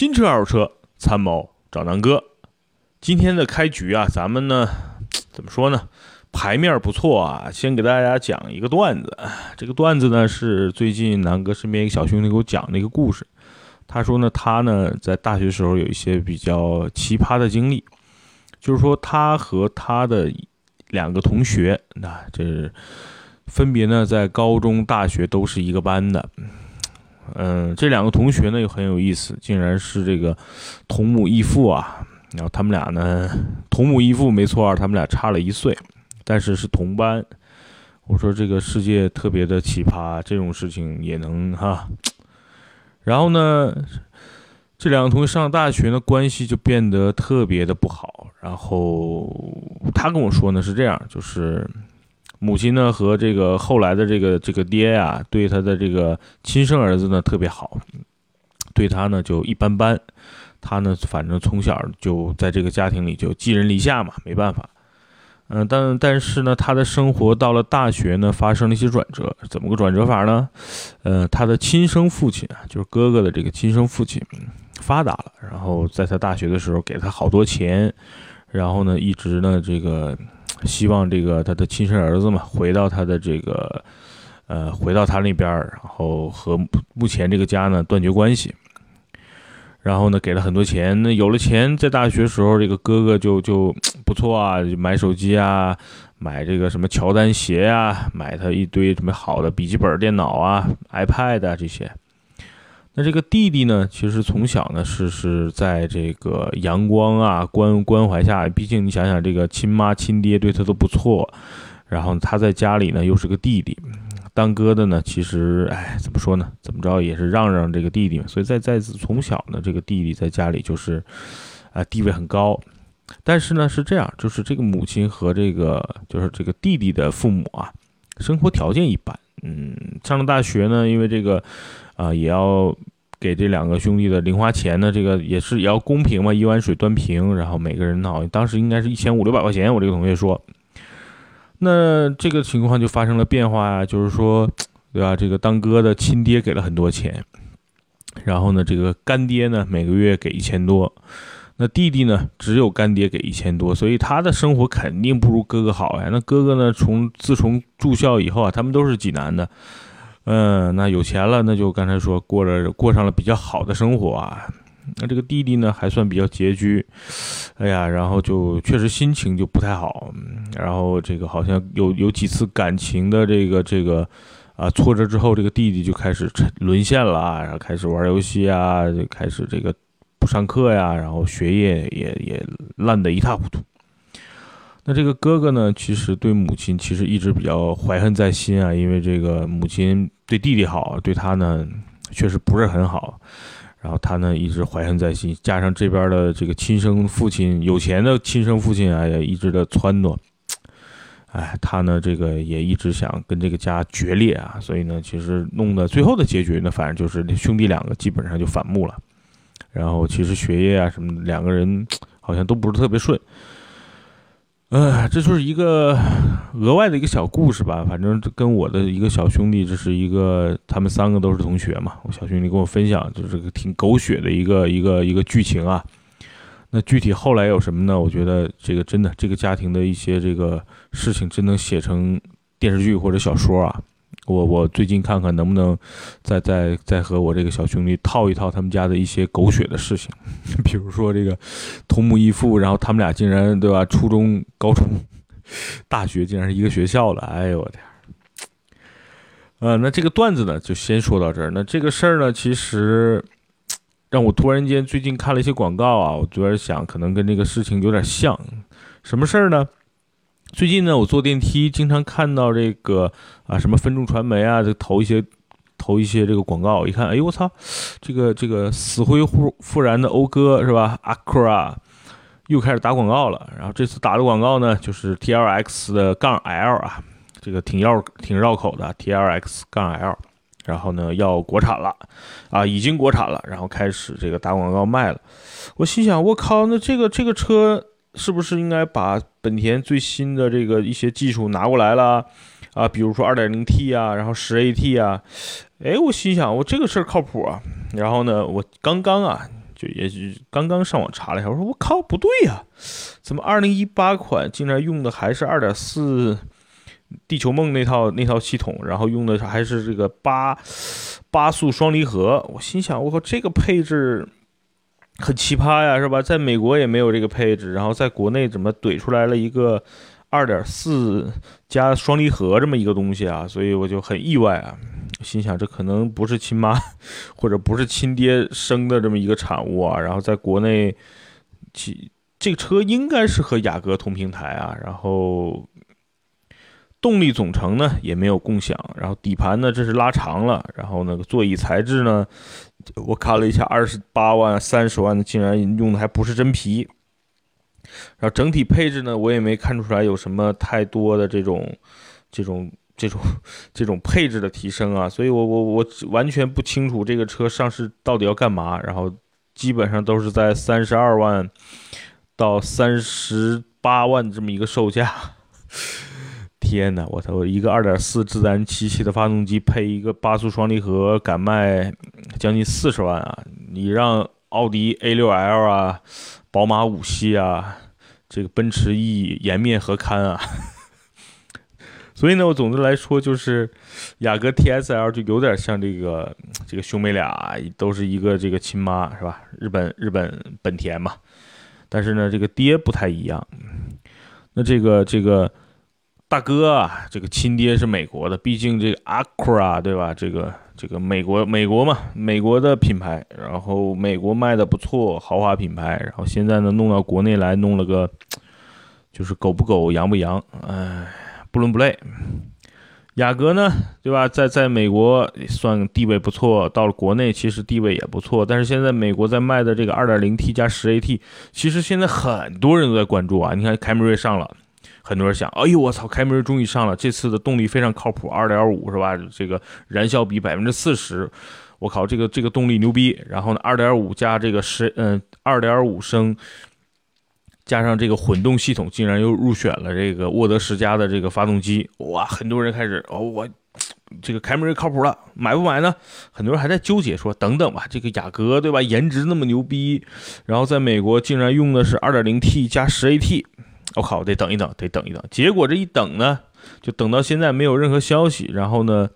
新车二手车参谋找南哥。今天的开局啊，咱们呢 怎么说呢？牌面不错啊，先给大家讲一个段子。这个段子呢是最近南哥身边一个小兄弟给我讲的一个故事。他说呢，他呢在大学时候有一些比较奇葩的经历，就是说他和他的两个同学，那这分别呢在高中、大学都是一个班的。嗯，这两个同学呢又很有意思，竟然是这个同母异父啊。然后他们俩呢同母异父没错，他们俩差了一岁，但是是同班。我说这个世界特别的奇葩，这种事情也能哈。然后呢，这两个同学上大学呢，关系就变得特别的不好。然后他跟我说呢是这样，就是母亲呢和这个后来的这个这个爹呀，对他的这个亲生儿子呢特别好，对他呢就一般般。他呢，反正从小就在这个家庭里就寄人篱下嘛，没办法。嗯，但但是呢，他的生活到了大学呢，发生了一些转折。怎么个转折法呢？呃，他的亲生父亲啊，就是哥哥的这个亲生父亲，发达了，然后在他大学的时候给他好多钱，然后呢，一直呢这个希望这个他的亲生儿子嘛，回到他的这个呃，回到他那边，然后和目前这个家呢断绝关系。然后呢，给了很多钱。那有了钱，在大学时候，这个哥哥就就不错啊，买手机啊，买这个什么乔丹鞋啊，买他一堆什么好的笔记本电脑啊、iPad 啊这些。那这个弟弟呢，其实从小呢是是在这个阳光啊关关怀下，毕竟你想想，这个亲妈亲爹对他都不错，然后他在家里呢又是个弟弟。当哥的呢，其实哎，怎么说呢？怎么着也是让让这个弟弟嘛，所以在在从小呢，这个弟弟在家里就是，啊，地位很高。但是呢，是这样，就是这个母亲和这个就是这个弟弟的父母啊，生活条件一般。嗯，上了大学呢，因为这个啊，也要给这两个兄弟的零花钱呢，这个也是也要公平嘛，一碗水端平。然后每个人好像当时应该是一千五六百块钱，我这个同学说。那这个情况就发生了变化呀，就是说，对吧？这个当哥的亲爹给了很多钱，然后呢，这个干爹呢每个月给一千多，那弟弟呢只有干爹给一千多，所以他的生活肯定不如哥哥好呀。那哥哥呢，从自从住校以后啊，他们都是济南的，嗯，那有钱了，那就刚才说过了过上了比较好的生活啊。那这个弟弟呢，还算比较拮据，哎呀，然后就确实心情就不太好，然后这个好像有有几次感情的这个这个啊挫折之后，这个弟弟就开始沦陷了，然后开始玩游戏啊，就开始这个不上课呀，然后学业也也烂得一塌糊涂。那这个哥哥呢，其实对母亲其实一直比较怀恨在心啊，因为这个母亲对弟弟好，对他呢确实不是很好。然后他呢一直怀恨在心，加上这边的这个亲生父亲有钱的亲生父亲啊，也一直的撺掇，哎，他呢这个也一直想跟这个家决裂啊，所以呢，其实弄的最后的结局呢，反正就是兄弟两个基本上就反目了，然后其实学业啊什么，两个人好像都不是特别顺。呃，这就是一个额外的一个小故事吧。反正跟我的一个小兄弟，这是一个他们三个都是同学嘛。我小兄弟跟我分享，就是个挺狗血的一个一个一个剧情啊。那具体后来有什么呢？我觉得这个真的，这个家庭的一些这个事情，真能写成电视剧或者小说啊。我我最近看看能不能再再再和我这个小兄弟套一套他们家的一些狗血的事情，比如说这个同母异父，然后他们俩竟然对吧？初中、高中、大学竟然是一个学校的，哎呦我天！呃，那这个段子呢就先说到这儿。那这个事儿呢，其实让我突然间最近看了一些广告啊，我突然想可能跟这个事情有点像。什么事儿呢？最近呢，我坐电梯经常看到这个啊，什么分众传媒啊，这投一些投一些这个广告。一看，哎呦我操，这个这个死灰复复燃的讴歌是吧？Acura 又开始打广告了。然后这次打的广告呢，就是 T L X 的杠 L 啊，这个挺绕挺绕口的 T L X 杠 L。然后呢，要国产了啊，已经国产了，然后开始这个打广告卖了。我心想，我靠，那这个这个车。是不是应该把本田最新的这个一些技术拿过来了啊？比如说 2.0T 啊，然后 10AT 啊。哎，我心想，我这个事儿靠谱啊。然后呢，我刚刚啊，就也是刚刚上网查了一下，我说我靠，不对呀，怎么二零一八款竟然用的还是二点四地球梦那套那套系统，然后用的还是这个八八速双离合？我心想，我靠，这个配置很奇葩呀，是吧？在美国也没有这个配置，然后在国内怎么怼出来了一个二点四加双离合这么一个东西啊？所以我就很意外啊。心想，这可能不是亲妈，或者不是亲爹生的这么一个产物啊。然后在国内，其这车应该是和雅阁同平台啊。然后动力总成呢也没有共享。然后底盘呢这是拉长了。然后那个座椅材质呢，我看了一下，二十八万、三十万的竟然用的还不是真皮。然后整体配置呢，我也没看出来有什么太多的这种这种。这种 这种配置的提升啊，所以我我我完全不清楚这个车上市到底要干嘛。然后基本上都是在三十二万到三十八万这么一个售价。天哪，我操！一个二点四自然吸气的发动机配一个八速双离合，敢卖将近四十万啊！你让奥迪 A 六 L 啊、宝马五系啊、这个奔驰 E 颜面何堪啊！所以呢，我总的来说就是，雅阁 TSL 就有点像这个这个兄妹俩，都是一个这个亲妈是吧？日本日本本田嘛，但是呢，这个爹不太一样。那这个这个大哥啊，这个亲爹是美国的，毕竟这个 Acura 对吧？这个这个美国美国嘛，美国的品牌，然后美国卖的不错，豪华品牌，然后现在呢弄到国内来，弄了个就是狗不狗，羊不羊，哎。不伦不类，雅阁呢，对吧？在在美国算地位不错，到了国内其实地位也不错。但是现在美国在卖的这个 2.0T 加 10AT，其实现在很多人都在关注啊。你看凯美瑞上了，很多人想，哎呦我操，凯美瑞终于上了，这次的动力非常靠谱，2.5是吧？这个燃效比百分之四十，我靠，这个这个动力牛逼。然后呢，2.5加这个十嗯2.5升。加上这个混动系统，竟然又入选了这个沃德十佳的这个发动机，哇！很多人开始哦，我这个凯美瑞靠谱了，买不买呢？很多人还在纠结，说等等吧，这个雅阁对吧？颜值那么牛逼，然后在美国竟然用的是 2.0T 加 10AT，我靠，得等一等，得等一等。结果这一等呢，就等到现在没有任何消息。然后呢，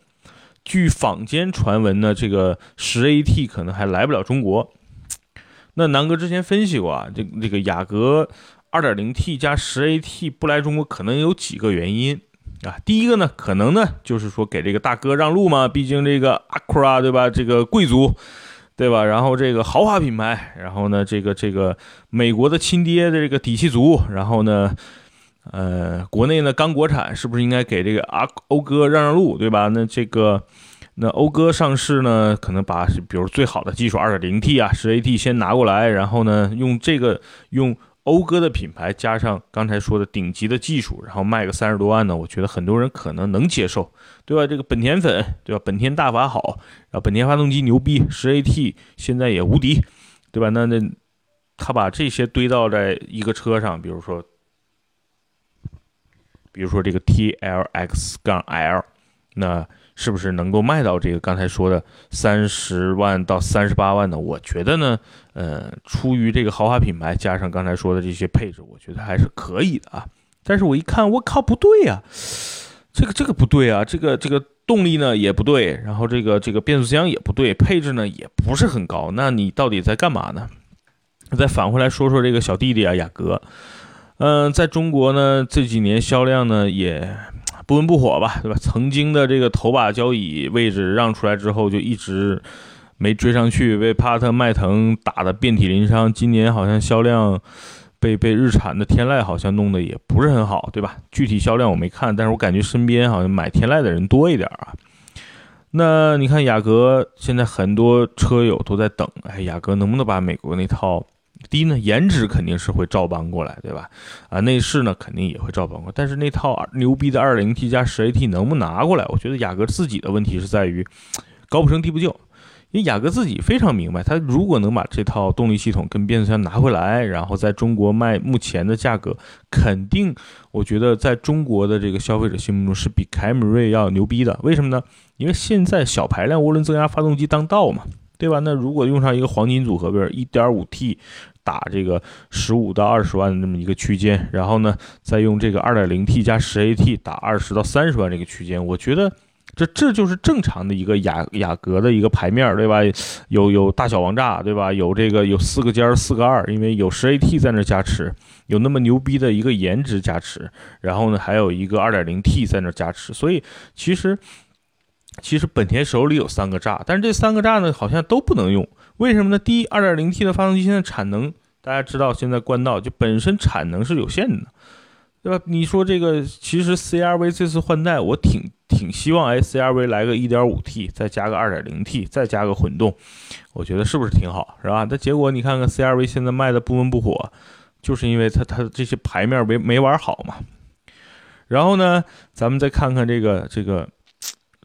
据坊间传闻呢，这个十 AT 可能还来不了中国。那南哥之前分析过啊，这这个雅阁 2.0T 加 10AT 不来中国，可能有几个原因啊。第一个呢，可能呢就是说给这个大哥让路嘛，毕竟这个 Acura 对吧，这个贵族对吧，然后这个豪华品牌，然后呢这个这个美国的亲爹的这个底气足，然后呢，呃，国内呢刚国产，是不是应该给这个阿讴哥让让路，对吧？那这个。那讴歌上市呢，可能把比如最好的技术 2.0T 啊、10AT 先拿过来，然后呢，用这个用讴歌的品牌加上刚才说的顶级的技术，然后卖个三十多万呢，我觉得很多人可能能接受，对吧？这个本田粉，对吧？本田大法好，然后本田发动机牛逼，10AT 现在也无敌，对吧？那那他把这些堆到在一个车上，比如说，比如说这个 TLX 杠 L，那。是不是能够卖到这个刚才说的三十万到三十八万呢？我觉得呢，呃，出于这个豪华品牌，加上刚才说的这些配置，我觉得还是可以的啊。但是我一看，我靠，不对呀，这个这个不对啊，这个这个动力呢也不对，然后这个这个变速箱也不对，配置呢也不是很高。那你到底在干嘛呢？再返回来说说这个小弟弟啊，雅阁，嗯，在中国呢这几年销量呢也。不温不火吧，对吧？曾经的这个头把交椅位置让出来之后，就一直没追上去，被帕特、迈腾打得遍体鳞伤。今年好像销量被被日产的天籁好像弄得也不是很好，对吧？具体销量我没看，但是我感觉身边好像买天籁的人多一点啊。那你看雅阁现在很多车友都在等，哎，雅阁能不能把美国那套？第一呢，颜值肯定是会照搬过来，对吧？啊，内饰呢肯定也会照搬过来，但是那套牛逼的 2.0T 加 10AT 能不能拿过来？我觉得雅阁自己的问题是在于高不成低不就，因为雅阁自己非常明白，他如果能把这套动力系统跟变速箱拿回来，然后在中国卖目前的价格，肯定我觉得在中国的这个消费者心目中是比凯美瑞要牛逼的。为什么呢？因为现在小排量涡轮增压发动机当道嘛。对吧？那如果用上一个黄金组合，比如一点五 T 打这个十五到二十万的这么一个区间，然后呢，再用这个二点零 T 加十 AT 打二十到三十万这个区间，我觉得。这这就是正常的一个雅雅阁的一个牌面，对吧？有有大小王炸，对吧？有这个有四个尖儿四个二，因为有十 AT 在那加持，有那么牛逼的一个颜值加持，然后呢，还有一个二点零 T 在那加持，所以其实其实本田手里有三个炸，但是这三个炸呢，好像都不能用，为什么呢？第一，二点零 T 的发动机现在产能，大家知道现在关道就本身产能是有限的。对吧？你说这个，其实 CRV 这次换代，我挺挺希望，哎，CRV 来个 1.5T，再加个 2.0T，再加个混动，我觉得是不是挺好，是吧？但结果你看看 CRV 现在卖的不温不火，就是因为它它这些牌面没没玩好嘛。然后呢，咱们再看看这个这个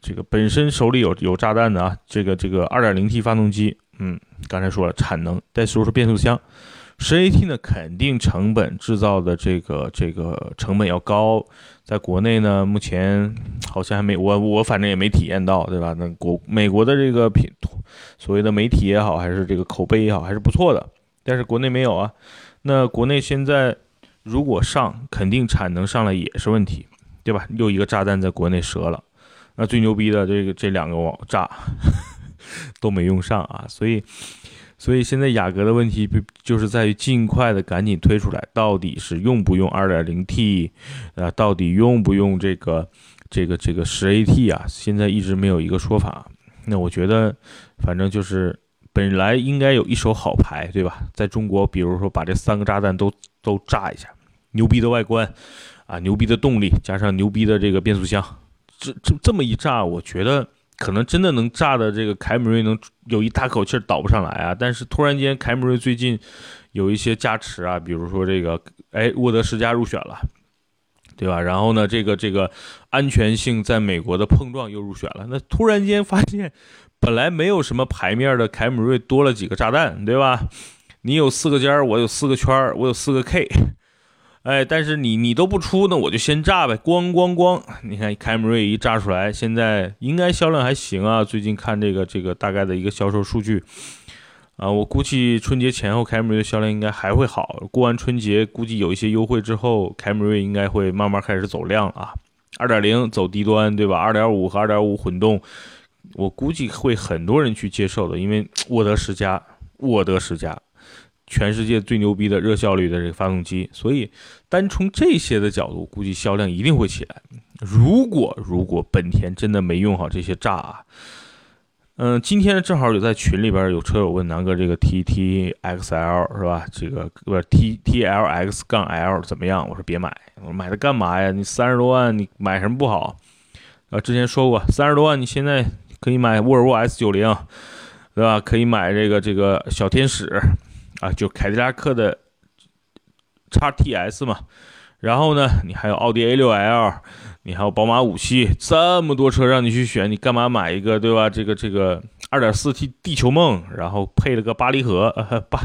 这个本身手里有有炸弹的啊，这个这个 2.0T 发动机，嗯，刚才说了产能，再说说变速箱。十 AT 呢，肯定成本制造的这个这个成本要高，在国内呢，目前好像还没我我反正也没体验到，对吧？那国美国的这个品，所谓的媒体也好，还是这个口碑也好，还是不错的。但是国内没有啊。那国内现在如果上，肯定产能上来也是问题，对吧？又一个炸弹在国内折了。那最牛逼的这个这两个网炸都没用上啊，所以。所以现在雅阁的问题就是在于尽快的赶紧推出来，到底是用不用 2.0T，啊，到底用不用这个这个这个 10AT 啊？现在一直没有一个说法。那我觉得，反正就是本来应该有一手好牌，对吧？在中国，比如说把这三个炸弹都都炸一下，牛逼的外观，啊，牛逼的动力，加上牛逼的这个变速箱，这这这么一炸，我觉得。可能真的能炸的这个凯美瑞能有一大口气倒不上来啊！但是突然间凯美瑞最近有一些加持啊，比如说这个哎沃德十佳入选了，对吧？然后呢，这个这个安全性在美国的碰撞又入选了。那突然间发现本来没有什么牌面的凯美瑞多了几个炸弹，对吧？你有四个尖儿，我有四个圈儿，我有四个 K。哎，但是你你都不出，那我就先炸呗，咣咣咣！你看凯美瑞一炸出来，现在应该销量还行啊。最近看这个这个大概的一个销售数据，啊，我估计春节前后凯美瑞的销量应该还会好。过完春节，估计有一些优惠之后，凯美瑞应该会慢慢开始走量啊。二点零走低端，对吧？二点五和二点五混动，我估计会很多人去接受的，因为沃德十佳，沃德十佳。全世界最牛逼的热效率的这个发动机，所以单从这些的角度，估计销量一定会起来。如果如果本田真的没用好这些炸啊，嗯，今天正好有在群里边有车友问南哥这个 T T X L 是吧？这个不 T T L X 杠 L 怎么样？我说别买，我说买它干嘛呀？你三十多万你买什么不好？啊，之前说过三十多万你现在可以买沃尔沃 S 九零，对吧？可以买这个这个小天使。啊，就凯迪拉克的叉 T S 嘛，然后呢，你还有奥迪 A 六 L，你还有宝马五系，这么多车让你去选，你干嘛买一个，对吧？这个这个二点四 T 地球梦，然后配了个八离合，呃八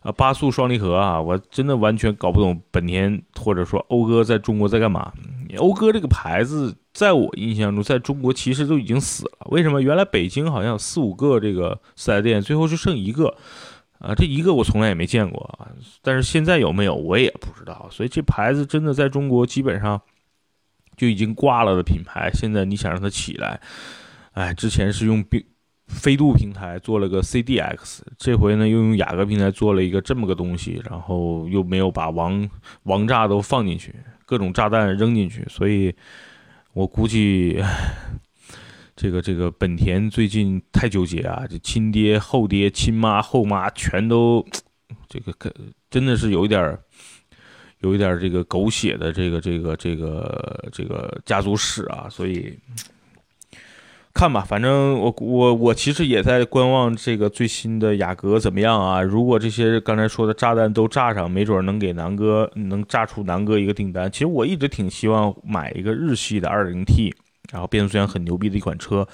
啊八速双离合啊，我真的完全搞不懂本田或者说讴歌在中国在干嘛。讴歌这个牌子，在我印象中，在中国其实都已经死了。为什么？原来北京好像四五个这个四 S 店，最后就剩一个。啊，这一个我从来也没见过啊，但是现在有没有我也不知道，所以这牌子真的在中国基本上就已经挂了的品牌，现在你想让它起来，哎，之前是用飞飞度平台做了个 CDX，这回呢又用雅阁平台做了一个这么个东西，然后又没有把王王炸都放进去，各种炸弹扔进去，所以我估计。这个这个本田最近太纠结啊，这亲爹后爹亲妈后妈全都，这个可真的是有一点儿，有一点儿这个狗血的这个这个这个这个家族史啊，所以看吧，反正我我我其实也在观望这个最新的雅阁怎么样啊？如果这些刚才说的炸弹都炸上，没准能给南哥能炸出南哥一个订单。其实我一直挺希望买一个日系的二零 T。然后变速箱很牛逼的一款车，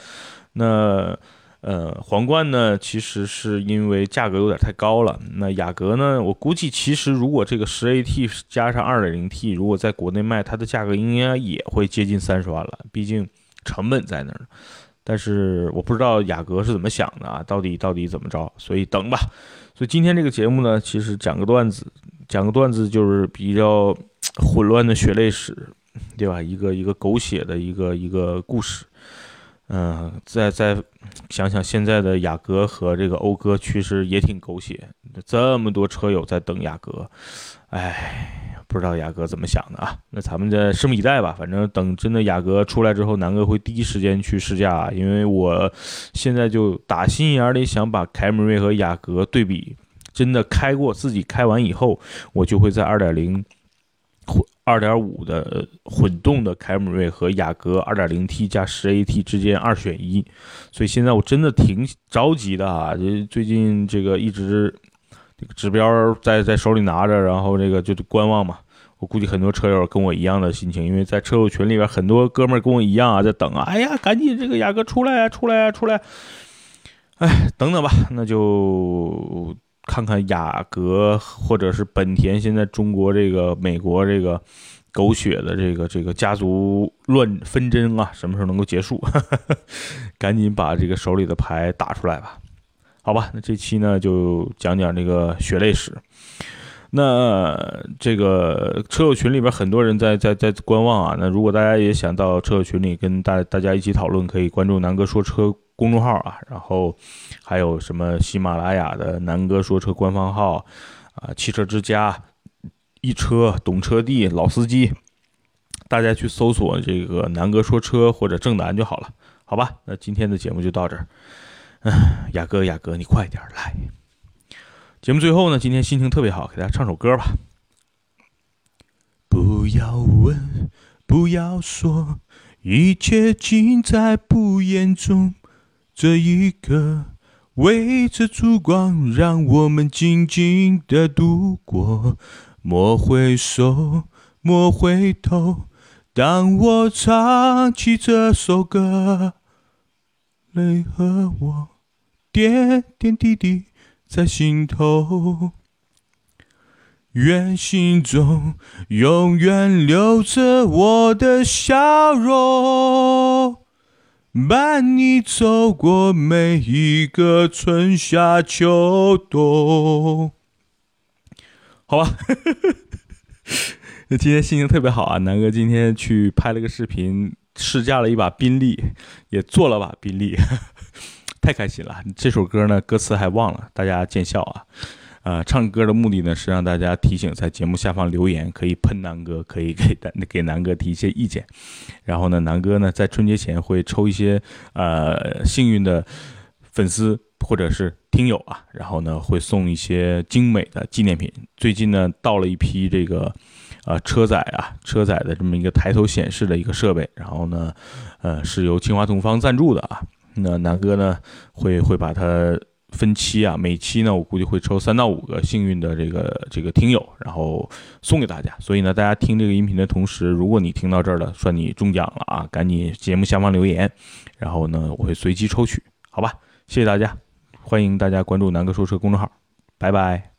那呃皇冠呢，其实是因为价格有点太高了。那雅阁呢，我估计其实如果这个十 AT 加上二点零 T，如果在国内卖，它的价格应该也会接近三十万了，毕竟成本在那儿。但是我不知道雅阁是怎么想的啊，到底到底怎么着？所以等吧。所以今天这个节目呢，其实讲个段子，讲个段子就是比较混乱的血泪史，对吧？一个一个狗血的一个一个故事。嗯，再再想想现在的雅阁和这个讴歌，其实也挺狗血。这么多车友在等雅阁，哎，不知道雅阁怎么想的啊？那咱们再拭目以待吧。反正等真的雅阁出来之后，南哥会第一时间去试驾，因为我现在就打心眼里想把凯美瑞和雅阁对比。真的开过，自己开完以后，我就会在二点零。二点五的混动的凯美瑞和雅阁二点零 T 加十 AT 之间二选一，所以现在我真的挺着急的啊！这最近这个一直这个指标在在手里拿着，然后这个就观望嘛。我估计很多车友跟我一样的心情，因为在车友群里边很多哥们跟我一样啊，在等啊。哎呀，赶紧这个雅阁出来啊，出来啊，出来！哎，等等吧，那就。看看雅阁或者是本田，现在中国这个、美国这个狗血的这个这个家族乱纷争啊，什么时候能够结束？赶紧把这个手里的牌打出来吧。好吧，那这期呢就讲讲这个血泪史。那这个车友群里边很多人在在在观望啊。那如果大家也想到车友群里跟大大家一起讨论，可以关注南哥说车。公众号啊，然后还有什么喜马拉雅的南哥说车官方号啊，汽车之家、一车、懂车帝、老司机，大家去搜索这个南哥说车或者正南就好了，好吧？那今天的节目就到这儿。嗯，雅哥，雅哥，你快点来。节目最后呢，今天心情特别好，给大家唱首歌吧。不要问，不要说，一切尽在不言中。这一刻，围着烛光，让我们静静的度过。莫回首，莫回头。当我唱起这首歌，泪和我点点滴滴在心头。愿心中永远留着我的笑容。伴你走过每一个春夏秋冬，好吧。那 今天心情特别好啊，南哥今天去拍了个视频，试驾了一把宾利，也坐了把宾利，太开心了。这首歌呢，歌词还忘了，大家见笑啊。呃，唱歌的目的呢是让大家提醒，在节目下方留言，可以喷南哥，可以给南给南哥提一些意见。然后呢，南哥呢在春节前会抽一些呃幸运的粉丝或者是听友啊，然后呢会送一些精美的纪念品。最近呢到了一批这个呃车载啊车载的这么一个抬头显示的一个设备，然后呢呃是由清华同方赞助的啊。那南哥呢会会把它。分期啊，每期呢，我估计会抽三到五个幸运的这个这个听友，然后送给大家。所以呢，大家听这个音频的同时，如果你听到这儿了，算你中奖了啊！赶紧节目下方留言，然后呢，我会随机抽取，好吧？谢谢大家，欢迎大家关注南哥说车公众号，拜拜。